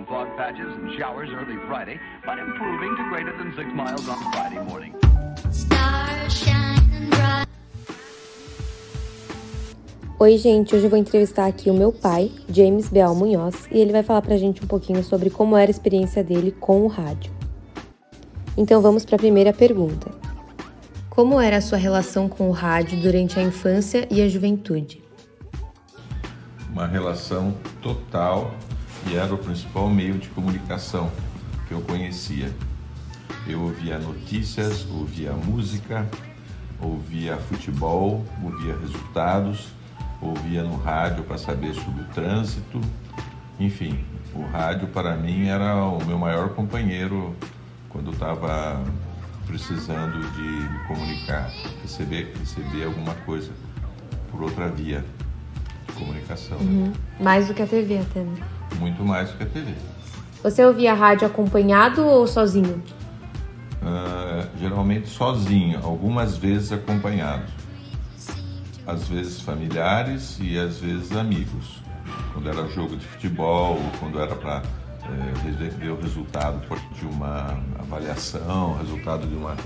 and fog patches and showers early Friday, but improving to greater than six miles on Friday morning. Stars shining bright. Oi, gente, hoje eu vou entrevistar aqui o meu pai, James Beal Munhoz, e ele vai falar pra gente um pouquinho sobre como era a experiência dele com o rádio. Então vamos para a primeira pergunta. Como era a sua relação com o rádio durante a infância e a juventude? Uma relação total e era o principal meio de comunicação que eu conhecia. Eu ouvia notícias, ouvia música, ouvia futebol, ouvia resultados, ouvia no rádio para saber sobre o trânsito. Enfim, o rádio para mim era o meu maior companheiro quando estava precisando de me comunicar, receber, receber alguma coisa por outra via de comunicação. né? Mais do que a TV até, né? Muito mais do que a TV. Você ouvia rádio acompanhado ou sozinho? Ah, geralmente sozinho, algumas vezes acompanhado. Às vezes familiares e às vezes amigos. Quando era jogo de futebol, quando era para ver o resultado de uma avaliação, resultado de uma.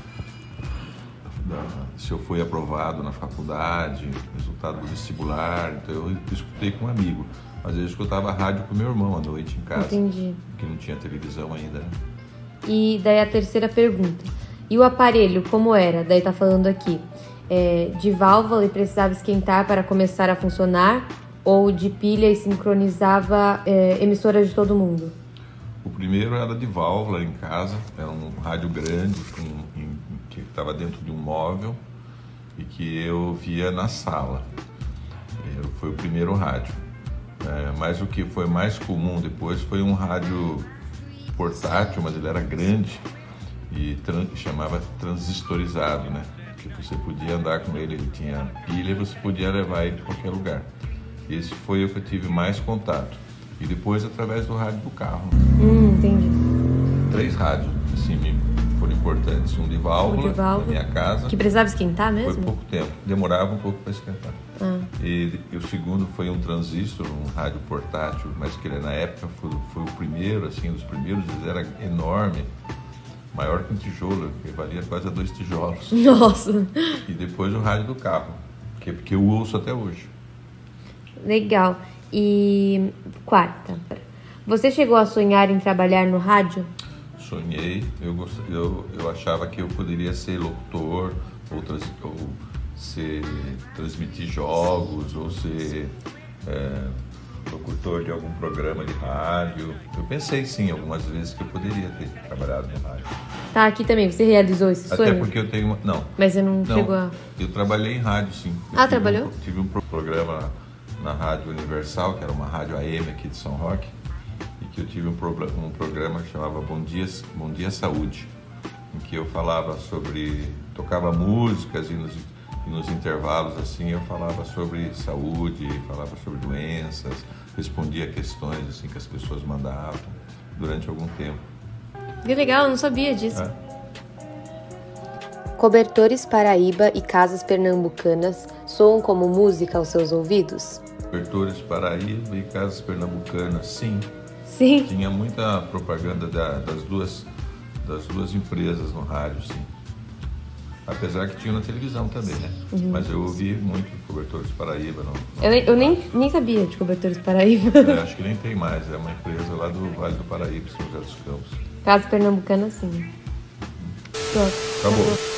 Da- se eu fui aprovado na faculdade, resultado do vestibular. Então eu escutei com um amigo. Às vezes eu escutava rádio com meu irmão à noite em casa, Entendi. que não tinha televisão ainda. né? E daí a terceira pergunta. E o aparelho, como era? Daí tá falando aqui. É, de válvula e precisava esquentar para começar a funcionar? Ou de pilha e sincronizava é, emissoras de todo mundo? O primeiro era de válvula em casa, era um rádio grande com, em- que estava dentro de um móvel e que eu via na sala. Eh, Foi o primeiro rádio. Eh, mas o que foi mais comum depois foi um rádio portátil, mas ele era grande e chamava transistorizado, né? Que você podia andar com ele, ele tinha pilha e você podia levar ele para qualquer lugar. Esse foi o que eu tive mais contato. E depois através do rádio do carro. Hum, entendi. Três rádios, assim, me importantes. Um de válvula, Um de válvula. na minha casa. Que precisava esquentar Foi mesmo? pouco tempo, demorava um pouco para esquentar. Ah. E, e o segundo foi um transistor, um rádio portátil, mas que ele na época foi, foi o primeiro, assim, um dos primeiros, ele era enorme, maior que um tijolo, que valia quase a dois tijolos. Nossa, E depois o rádio do carro, que, que eu ouço até hoje. legal. E quarta. Você chegou a sonhar em trabalhar no rádio? Sonhei, eu, gost... eu, eu achava que eu poderia ser locutor, ou, trans... ou ser... transmitir jogos, ou ser é, locutor de algum programa de rádio. Eu pensei sim algumas vezes que eu poderia ter trabalhado no rádio. Tá, aqui também. Você realizou esse Até sonho? porque eu tenho uma... Não, Mas você não, não, chegou a... eu trabalhei em rádio sim. Eu Ah, trabalhou? Um, tive um pro- programa na Rádio Universal, que era uma rádio AM aqui de São Roque, que eu tive um, programa- um programa que chamava Bom Dia, Bom Dia Saúde, em que eu falava sobre, tocava músicas e nos, e nos intervalos assim eu falava sobre saúde, falava sobre doenças, respondia questões assim que as pessoas mandavam durante algum tempo. Que legal, eu não sabia disso. É. Cobertores Paraíba e casas pernambucanas soam como música aos seus ouvidos? Cobertores Paraíba e Casas Pernambucanas, sim. Sim. Tinha muita propaganda da- das, duas, das duas empresas no rádio, sim. Apesar que tinha na televisão também, né? Mas eu ouvi muito Cobertores Paraíba. Não- Uhum. Eu, nem, eu nem, nem sabia de Cobertores Paraíba. É, acho que nem tem mais, é uma empresa lá do Vale do Paraíba, São José dos Campos. Casas pernambucanas, sim. Pronto. Acabou.